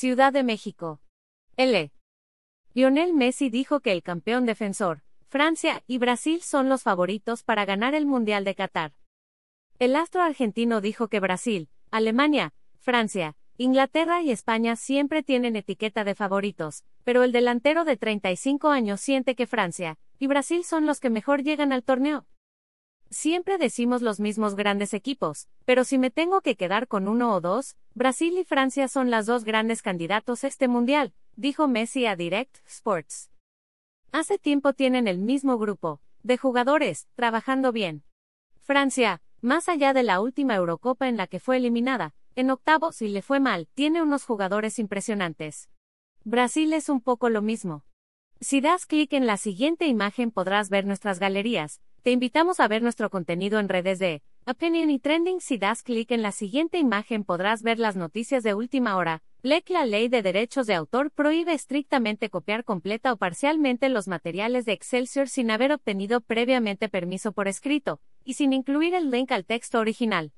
Ciudad de México. L. Lionel Messi dijo que el campeón defensor, Francia y Brasil son los favoritos para ganar el Mundial de Qatar. El astro argentino dijo que Brasil, Alemania, Francia, Inglaterra y España siempre tienen etiqueta de favoritos, pero el delantero de 35 años siente que Francia y Brasil son los que mejor llegan al torneo. Siempre decimos los mismos grandes equipos, pero si me tengo que quedar con uno o dos, Brasil y Francia son las dos grandes candidatos este mundial, dijo Messi a Direct Sports. Hace tiempo tienen el mismo grupo de jugadores, trabajando bien. Francia, más allá de la última Eurocopa en la que fue eliminada, en octavos si le fue mal, tiene unos jugadores impresionantes. Brasil es un poco lo mismo. Si das clic en la siguiente imagen podrás ver nuestras galerías. Te invitamos a ver nuestro contenido en redes de Opinion y Trending. Si das clic en la siguiente imagen podrás ver las noticias de última hora. LEC La ley de derechos de autor prohíbe estrictamente copiar completa o parcialmente los materiales de Excelsior sin haber obtenido previamente permiso por escrito, y sin incluir el link al texto original.